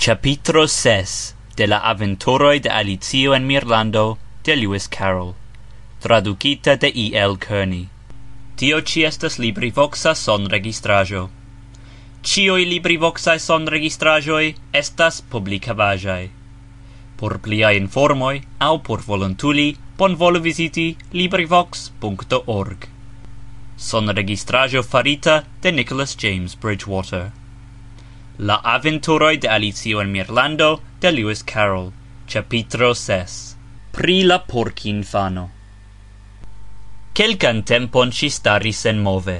Chapitro 6 de la Aventuroi de Alicio en Mirlando de Lewis Carroll. Traducita de E. L. Kearney. Tio ci estas LibriVoxa sonregistraĵo Ĉiuj son registrajoi estas publikavaĵaj Por pliaj informoj aŭ por volontuli bonvolu viziti LibriVox.org Sonregistraĵo farita de Nicholas James Bridgewater. La aventuroj de Alicio en Mirlando, de Lewis Carroll. Capitro 6. Pri la porkinfano. Kelkan tempon si staris senmove,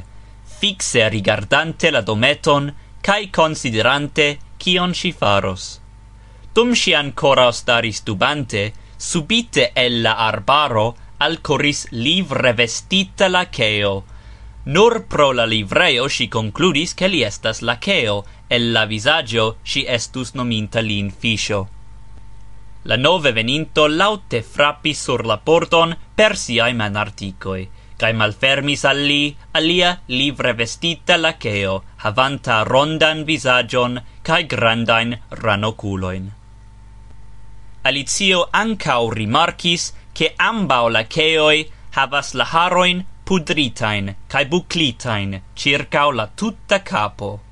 fixe rigardante la dometon kaj konsiderante kion si faros. Dum si ancora staris dubante, subite el la arbaro alcoris livre vestita laceo. Nur pro la livreo si concludis che li estas laceo, el la visaggio si estus nominta lin fisio. La nove veninto laute frappi sur la porton per siai manarticoi, cae malfermis al li alia livre vestita laceo, havanta rondan visagion cae grandain ranoculoin. Alicio ancau rimarcis che ambau laceoi havas la haroin pudritain cae buclitain circau la tutta capo.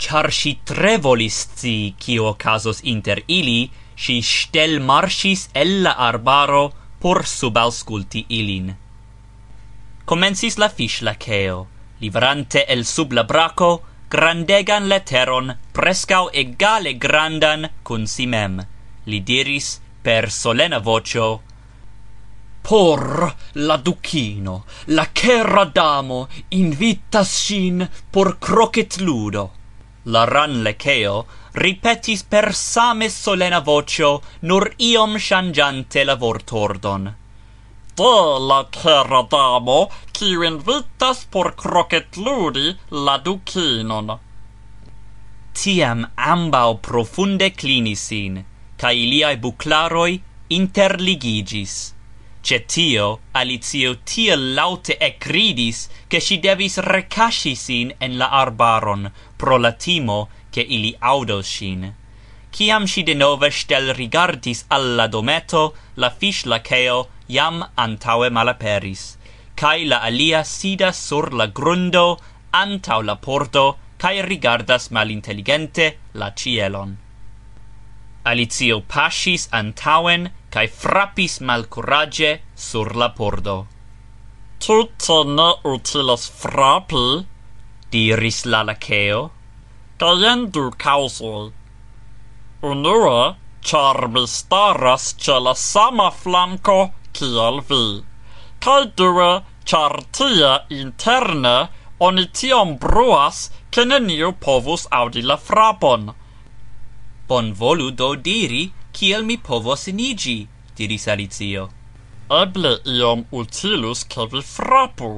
Char si tre volis zi cio okazos inter ili, si stel marsis el la arbaro por subaŭskulti ilin. Komencis la fiŝlakeo, livrante el sub la braco, grandegan leteron prescau egale grandan cun si mem. Li diris per solena vocio, Por la ducino, la chera damo, invitas sin por crocet ludo. La ran Ranleceo ripetis per same solena vocio nur iom shangiante la vortordon. Do la terra damo, qui invitas por kroketludi la ducinon Tiam ambao profunde clinisin ca iliae buclaroi interligigis. Ce tio, Alicio tia laute ecridis, che si devis recasci sin en la arbaron, pro la timo, che ili audos sin. Ciam si denove stel rigardis alla dometo, la fish laceo jam antaue malaperis, cae la alia sidas sur la grundo, antau la porto, cae rigardas malintelligente la cielon. Alicio pasis antauen kai frapis malkuraĝe sur la pordo. "Tute ne utilas frappi, diris la laceo, "kaj du kaŭzoj. Unua, char mi staras ce la sama flanco cial vi, cae due, char tia interne oni tiom bruas, che neniu povus audi la frapon." Bonvolu do diri, kiel mi povos inigi, diris Alicio. Eble iom utilus, ke vi frapu,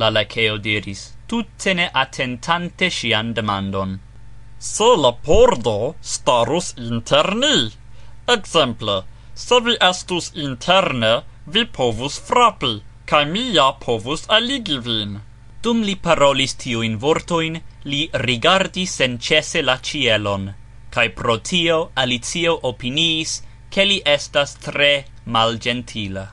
la lakeo diris, tutte ne attentante sian demandon. Se la pordo starus inter ni, exemple, se vi estus interne, vi povus frapi, kaj mi ja povus aligi vin. Dum li parolis tiujn vortoin, li rigardis senĉese la cielon, cae pro tio Alicio opiniis che li estas tre malgentila.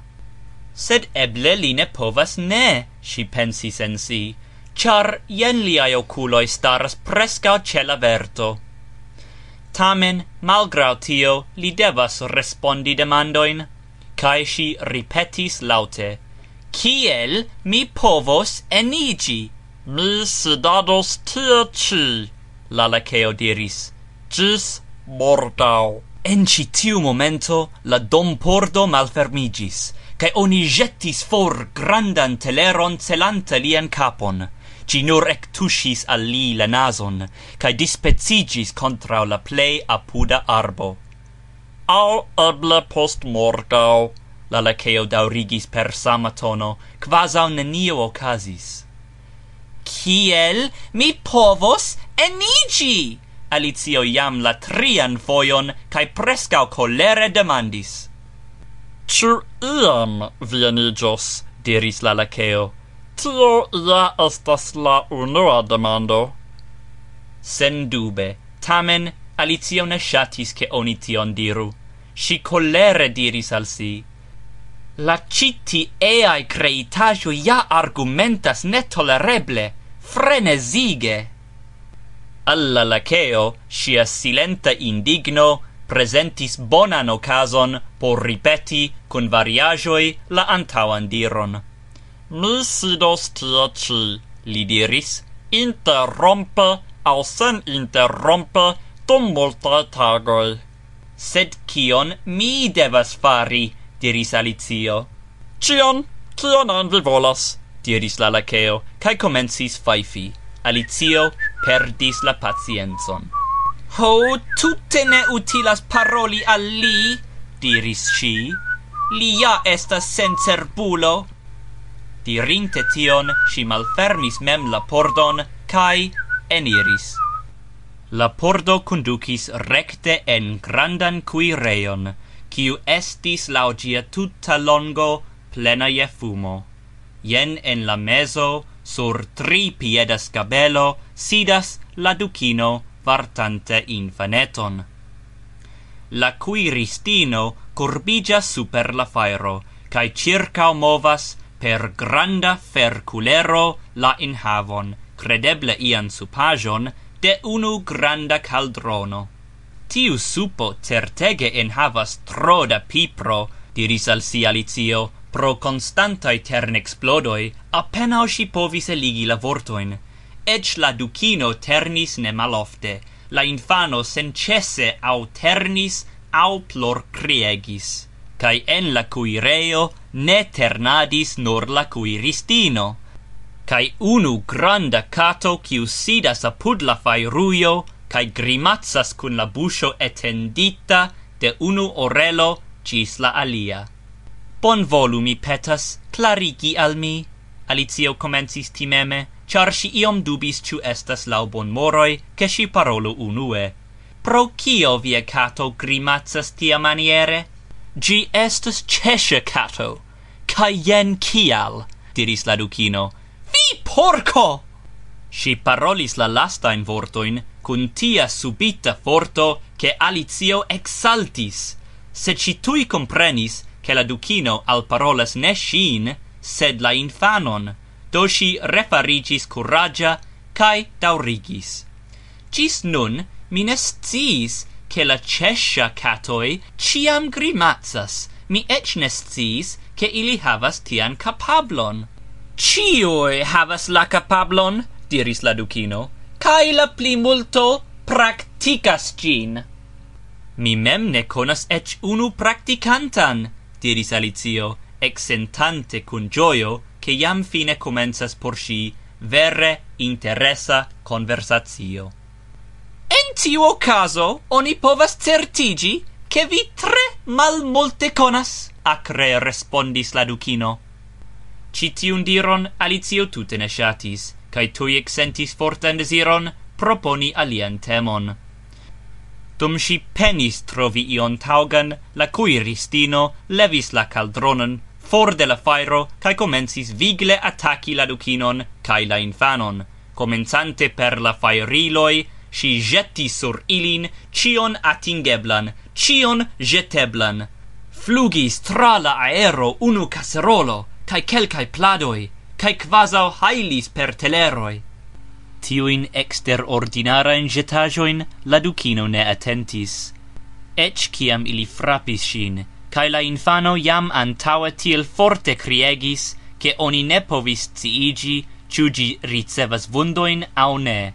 Sed eble li ne povas ne, si pensis en si, char jen liai oculoi staras presca ce la verto. Tamen, malgrau tio, li devas respondi demandoin, cae si ripetis laute, Ciel mi povos enigi? Mi sidados tia ci, la laceo diris. Gis mortau. En ci tiu momento la dompordo malfermigis, cae oni jettis for grandan teleron celanta lian capon, ci nur ektuŝis al li la nason, cae dispecigis contra la plei apuda arbo. Au eble postmorgaŭ, la lakeo daurigis per sama tono, quasau nenio okazis. Kiel mi povos enigi? Alicio jam la trian fojon kaj preskaŭ kolere demandis. Ĉu iam vi eniĝos? diris la lakeo. Tio ja estas la unua demando. Sendube, tamen Alicio ne ŝatis ke oni tion diru. Si kolere diris al si. La citi eai creitajo ja argumentas netolereble, frenesige. Alla laceo sia silenta indigno presentis bonan ocason por ripeti con variagioi la antauan diron. Mi sidos tia ci, li diris, interrompe au sen interrompe dum multa tagoi. Sed kion mi devas fari, diris Alicio. Cion, cion an vi volas, diris la laceo, cae comencis faifi. Alicio perdis la pacienzon. Ho, tutte ne utilas paroli al li, diris si. li ja estas sencerbulo. Dirinte tion, si malfermis mem la pordon, cae eniris. La pordo conducis recte en grandan cuireion, quiu estis laugia tutta longo plena je fumo. Jen en la meso sur tri piedas cabelo sidas la ducino vartante infaneton. La cuiristino curbigas super la fairo, cae circa movas per granda ferculero la inhavon, credeble ian supajon, de unu granda caldrono. Tiu supo certege enhavas tro da pipro, diris al si Alicio, Pro constantaj tern explodoi appena si povis eligi la vortoin ec la ducino ternis ne malofte, la infano sencesse au ternis au plor criegis kai en la cuireo ne ternadis nor la cuiristino kai unu granda cato kiu sidas apud la fairuio kai grimazzas kun la buŝo etendita de unu orelo ĝis la alia. Bonvolu, mi petas, clarigi al mi. Alicio comencis timeme, char si iom dubis ciu estas lau bon moroi, che si parolo unue. Pro cio via cato grimacas tia maniere? Gi estas ĉeŝa cato, ca jen kial, diris la ducino. Vi porco! Si parolis la lasta in vortoin, cun tia subita forto, che Alicio exaltis. Se ci tui comprenis, che la Ducino alparolas ne shin, sed la infanon, do si refarigis curagia cae daurigis. Gis nun mi ne che la Cescia catoi ciam grimazzas, mi ec ne che ili havas tian capablon. Cioi havas la capablon, diris la Ducino, cae la pli multo practicas gin. Mi mem ne conas ec unu practicantan, diris Alicio, exentante cun gioio che iam fine comencas por si verre interesa conversazio. En tiu ocaso oni povas certigi che vi tre mal multe conas, acre respondis la ducino. Citiun diron Alicio tute ne shatis, cae tui exentis fortan desiron proponi alien temon. Dum si penis trovi ion taugan, la cui ristino levis la caldronon for de la fairo cae comencis vigle attacci la ducinon cae la infanon. Comenzante per la fairiloi, si jetti sur ilin cion atingeblan, cion jeteblan. Flugis tra la aero unu caserolo, cae celcae pladoi, cae quasau hailis per teleroi Tiuin exterordinarain jetajoin la Ducino ne attentis, ec ciam ili frappis shin, cae la infano jam antaua tiel forte criegis, che oni ne povis ciigi, ciugi ricevas vundoin au ne.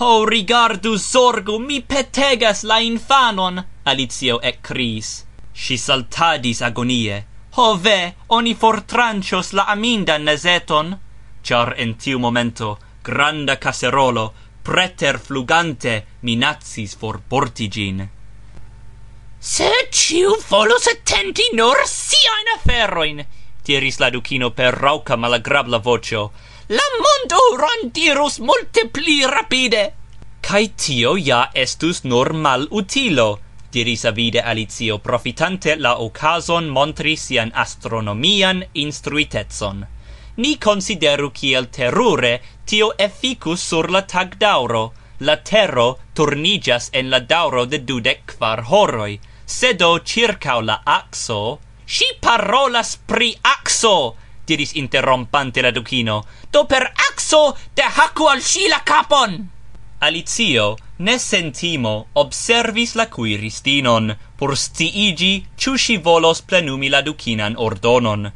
Ho, rigardu, sorgu, mi petegas la infanon! Alicio ec cris. Si saltadis agonie. Ho ve, oni fortrancios la amindan nezeton! Char en tiu momento granda caserolo, preter flugante, minazis for portigin. Se ciu volus attenti nur siain aferroin, diris la ducino per rauca malagrabla vocio, la mondo rondirus multe pli rapide. Cai tio ja estus nur mal utilo, diris avide Alicio, profitante la ocason montri sian astronomian instruitetson ni consideru kiel terure tio efficus sur la tagdauro, la terro turnigas en la dauro de dudec quar horoi, sedo circau la axo, si parolas pri axo, diris interrompante la ducino, do per axo te hacu al si la capon! Alicio, ne sentimo, observis la cuiristinon, por stiigi ciu si volos plenumi la ducinan ordonon.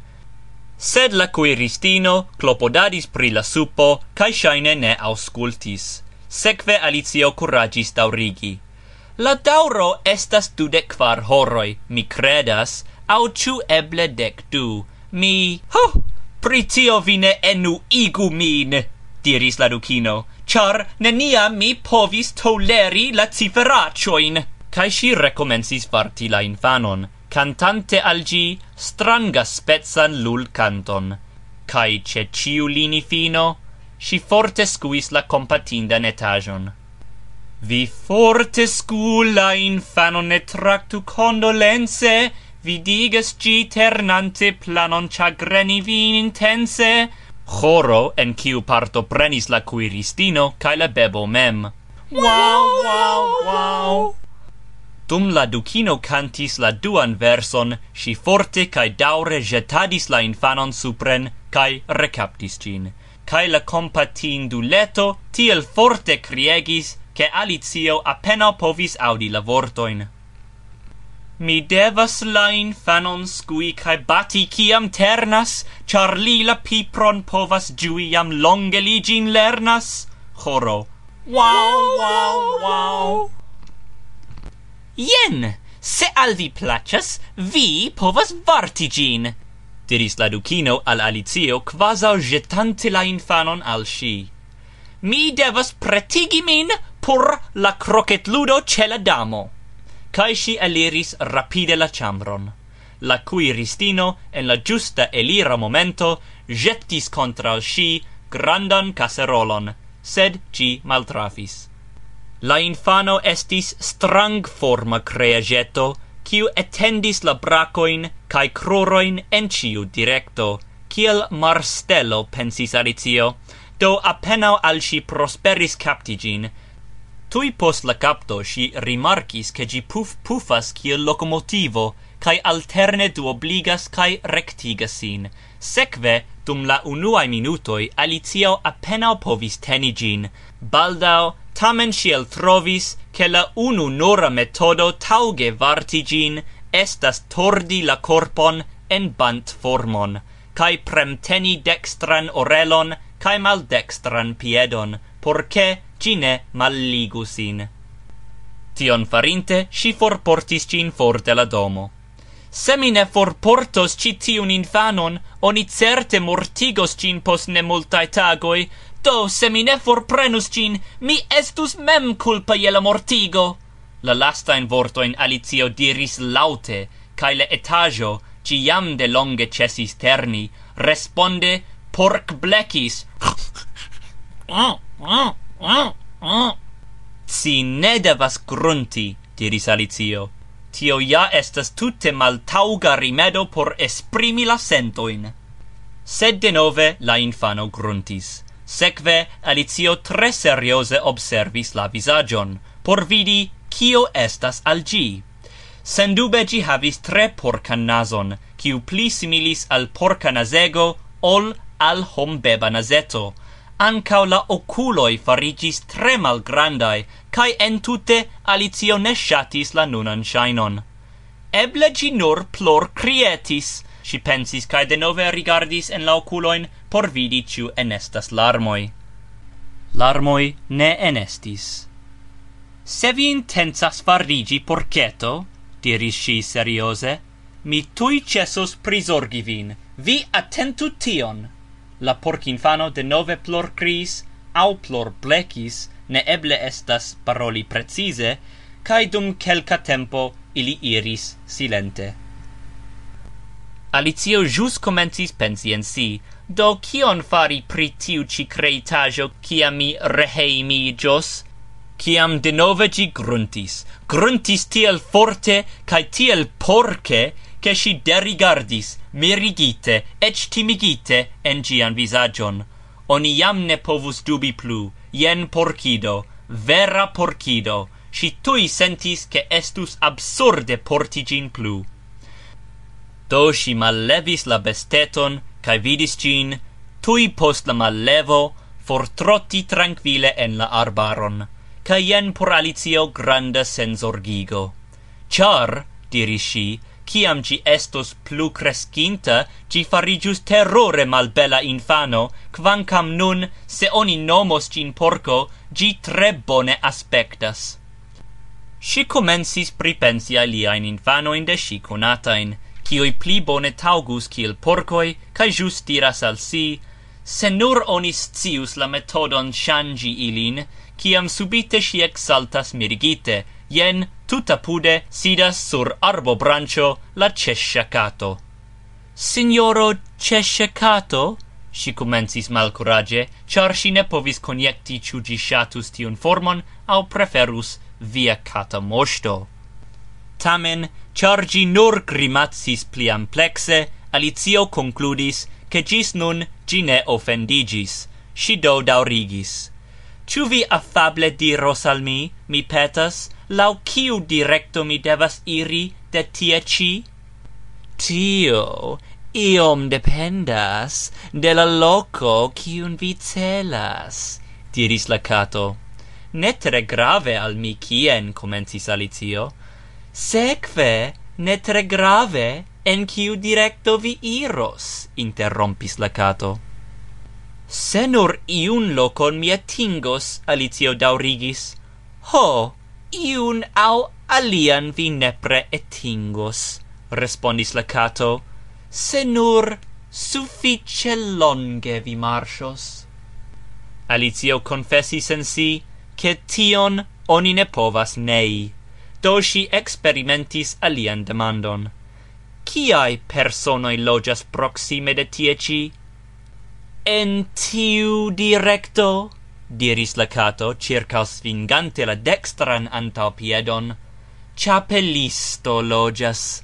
Sed la cuiristino clopodadis pri la supo, cae shaine ne auscultis. Secve Alicio curagis daurigi. La dauro estas dudec quar horoi, mi credas, au ciu eble dec du. Mi... Ho! Pri tio vi ne enuigu min, diris la ducino, char nenia mi povis toleri la ciferacioin. Cai si recomensis farti la infanon, cantante al gi stranga spezzan lul canton, Cai ce ciu lini fino, si forte scuis la compatinda netajon. Vi forte scula infanon ne tractu condolense, vi digas gi ternante planon chagreni vin intense, Choro en kiu parto prenis la cuiristino kaj la bebo mem. Wow, wow, wow! Dum la Dukino cantis la duan verson, si forte cae daure jetadis la infanon supren, cae recaptis cin. Cae la compatin du leto tiel forte criegis, che Alicio appena povis audi la vortoin. Mi devas la infanon scui cae bati ciam ternas, char li la pipron povas giui jam longe li gin lernas. Choro. Wow, wow, wow. Jen, se al vi placas, vi povas varti gin, diris la ducino al Alicio quasau jetante la infanon al si. Mi devas pretigi min por la crocetludo ce la damo. Cai si eliris rapide la chambron. La cui ristino, en la giusta elira momento, jettis contra si grandan caserolon, sed ci maltrafis. La infano estis strangforma creageto, quiu etendis la bracoin cae croroin en ciu directo. kiel marstello, pensis Alicio, do apenaŭ al si prosperis captigin. Tui post la capto si rimarkis, che gi puf-pufas kiel locomotivo, cae alterne duobligas cae rectigas sin. Sekve, dum la unuae minutoi, Alicio apenaŭ povis teni gin. Baldao, tamen sciel trovis, che la unu nora metodo tauge varti gin estas tordi la corpon en bant formon, cae premteni dextran orelon cae maldextran piedon, porce cine malligusin. Tion farinte, si forportis cin for de la domo. Se mi ne forportos ci tiun infanon, oni certe mortigos cin pos ne multae tagoi, Do, se mi ne forprenus cin, mi estus mem culpa je la mortigo. La vorto in Alicio diris laute, cae le etajo, ci jam de longe cesis terni, responde porc blecis. Si ne devas grunti, diris Alicio. Tio ja estas tutte maltauga rimedo por esprimi la sentoin. Sed denove la infano gruntis. Sekve Alicio tre serioze observis la visagion, por vidi kio estas al gi. Sendube gi havis tre porcan nazon, kiu pli similis al porca nazego ol al hombeba nazeto. Ancau la oculoi farigis tre malgrandaj, cae entute Alicio ne shatis la nunan shainon. Eble gi nur plor crietis, si pensis cae de nove rigardis en la oculoin, por vidi ciu enestas larmoi. Larmoi ne enestis. Se vi intensas farigi porceto, diris si seriose, mi tui cesos prisorgi vin, vi attentu tion. La porcinfano de nove plor cris, au plor blecis, ne eble estas paroli precise, cae dum quelca tempo ili iris silente. Alicio jus comencis pensi en si, do kion fari pri tiu ci creitajo kiam mi reheimigios? Kiam denove gi gruntis, gruntis tiel forte, cae tiel porce, che si derigardis, mirigite, ec timigite, en gian visagion. Oni jam ne povus dubi plu, jen porcido, vera porcido, si tui sentis che estus absurde portigin plu. Do si mallevis la besteton, cae vidis gin, tui post la mallevo, fortrotti tranquille en la arbaron, ca jen por Alicio granda senzorgigo. Char, diris si, ciam ci estos plu crescinta, ci farigius terrore malbella infano, quancam nun, se oni nomos cin porco, gi tre bone aspectas. Si comensis pripensi aliaen infanoin de si conatain, cioi pli bone taugus ciel porcoi, cae just diras al si, se nur onis cius la metodon shangi ilin, ciam subite si exaltas mirigite, jen tuta pude sidas sur arbo brancio la cesciacato. Signoro cesciacato? Si comencis malcurage, char si ne povis coniecti ciu gi shatus tiun formon, au preferus via cata mosto. Tamen, Char gi nur grimacis pli amplexe, Alicio concludis, che gis nun gi ne offendigis. Si do daurigis. Ciu vi affable diros al mi, mi petas, lau ciu directo mi devas iri de tie ci? Tio iom dependas de la loco kiun vi celas, diris la cato. Ne tre grave al mi kien, comencis Alicio, Sekve ne tre grave en kiu directo vi iros, interrompis la cato. Se nur iun locon mi atingos, Alicio daurigis, ho, iun au alian vi nepre etingos, respondis la cato, se nur suffice longe vi marchos. Alicio confessis en si, che tion oni ne povas nei. Do si experimentis alian demandon: Ciai personoi loĝas proxime de tie "En tiu directo? diris la cato, circa svingante la dextran antau piedon, chapelisto logias.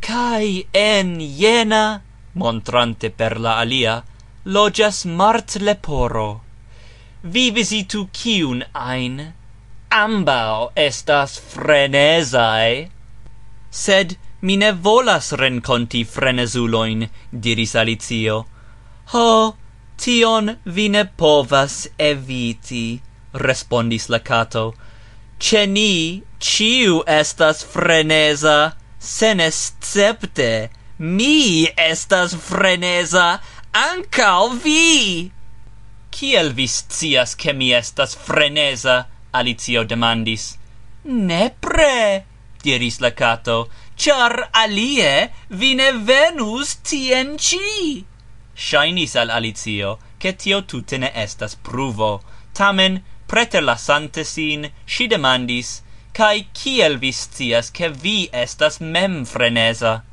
Cai en jena," montrante per la alia, logias mart leporo. Vi visitu kiun ein? ambau estas frenesae. Sed mi ne volas renconti frenesuloin, diris Alicio. Ho, tion vi ne povas eviti, respondis la cato. Ce ni, ciu estas frenesa, senescepte, mi estas frenesa, ancao vi! Kiel vi scias che mi estas frenesa? Alicio demandis. Nepre, diris la Cato, char alie vi ne venus tien ci. Shainis al Alicio, che tio tute ne estas pruvo, tamen, preter la sin, si demandis, cae kiel vi scias che vi estas mem frenesa?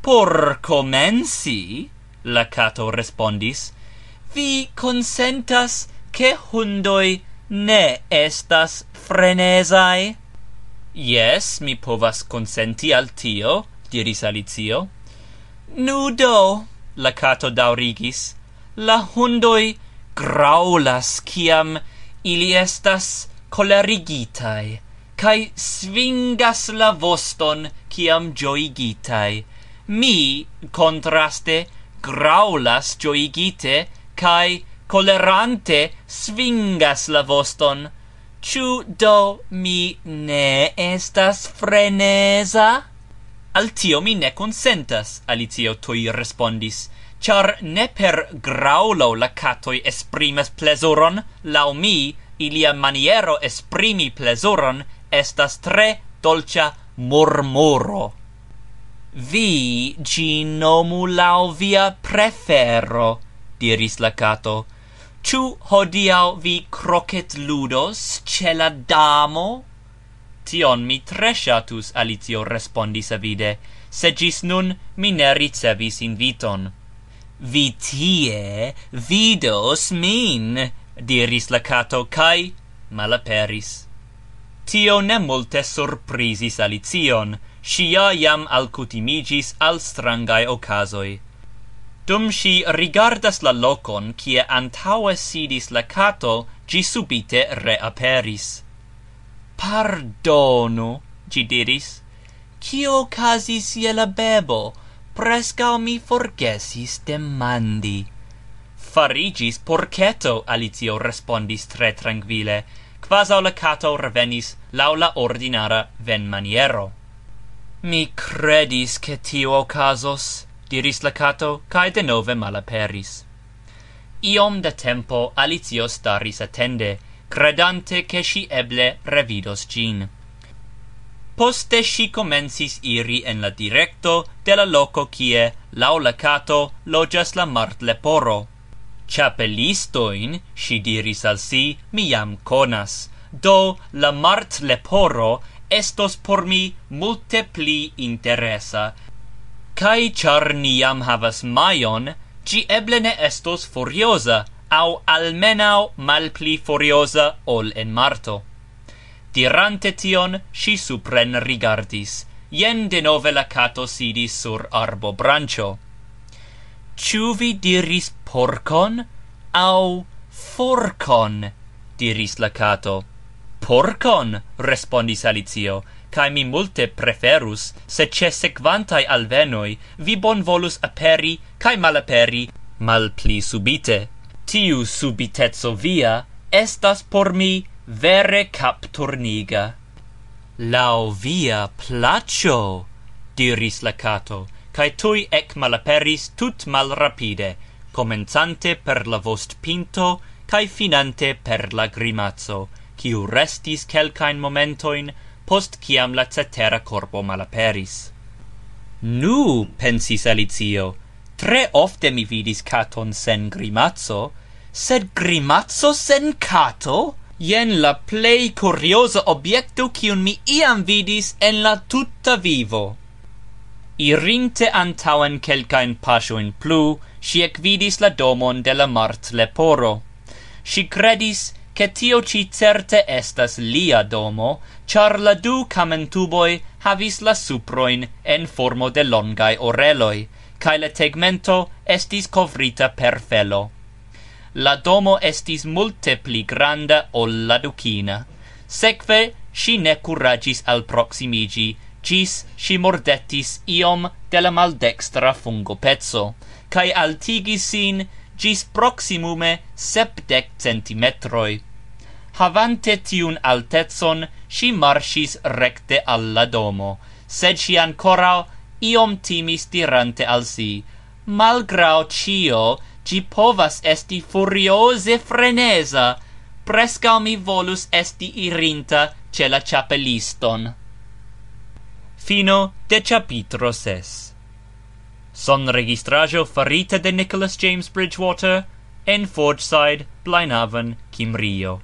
Por comensi, la Cato respondis, vi consentas che hundoi ne estas frenesae? Yes, mi povas consenti al tio, diris Alicio. Nudo, la cato daurigis, la hundoi graulas ciam ili estas colerigitai, cae svingas la voston ciam gioigitai. Mi, contraste, graulas gioigite, cae colerante svingas la voston. Ciu do mi ne estas freneza? Al tio mi ne consentas, Alicio tui respondis, char ne per graulo la catoi esprimas plesuron, lau mi, ilia maniero esprimi plesuron, estas tre dolcia murmuro. Vi gi nomu lau via prefero, diris la cato, Ĉu hodiaŭ vi croquet ludos ĉe la damo? Tion mi tre ŝatus, Alicio respondis avide, se ĝis nun mi ne ricevis inviton. Vi tie vidos min, diris la kato, kaj malaperis. Tio ne multe surprizis Alicion, ŝi ja jam alcutimigis al strangaj okazoj Dum si rigardas la locon kie antaue sidis la cato, gi subite reaperis. "Pardonu," gi diris, "kio casis je la bebo? Prescao mi forgesis demandi." Farigis porceto, Alicio respondis tre tranquille, quas la cato revenis laula ordinara ven maniero. "Mi credis che tio okazos diris la cato, cae denove malaperis. Iom da tempo Alicio staris attende, credante che si eble revidos gin. Poste si comensis iri en la directo de la loco kie, lau la cato, logias la mart leporo. Chapelistoin, si diris al si, mi jam conas, do la mart leporo estos por mi multe pli interesa, Kaj char niam havas maion, ĝi eble ne estos furiosa, au almenaŭ malpli furiosa ol en Marto. Dirante tion, si supren rigardis. Jen denove la cato sidis sur arbo brancio. Ciu vi diris porcon? Au forcon? diris la cato. Porcon, respondis Alicio cae mi multe preferus, se ce sequantai alvenoi vi bon volus aperi cae malaperi mal pli subite. Tiu subitezzo via estas por mi vere capturniga. Lau via placio, diris la cato, cae tui ec malaperis tut mal rapide, comenzante per la vost pinto, cae finante per la grimazzo, ciu restis quelcain momentoin post ciam la cetera corpo malaperis. Nu, pensis Alicio, tre ofte mi vidis caton sen grimazzo, sed grimazzo sen cato? Jen la plei curiosa obiecto kiun mi iam vidis en la tutta vivo. Irinte antauen kelkajn pasioin plu, ŝi ekvidis la domon de la mart leporo. Si credis che tio ci certe estas lia domo, char la du camentuboi havis la suproin en formo de longai oreloi, cae la tegmento estis covrita per felo. La domo estis multe pli granda ol la ducina. Sekve, si ne curagis al proximigi, cis si mordetis iom de la maldextra fungopezzo, cae altigis sin gis proximume septec centimetroi Havante tiun altezon, si marsis recte alla domo, sed si ancora iom timis dirante al si, malgrau cio, gi povas esti furiose frenesa, prescau mi volus esti irinta ce la chapelliston. Fino de capitro ses. Son registrajo farita de Nicholas James Bridgewater en Forgeside, Blaenhaven, Kimrio.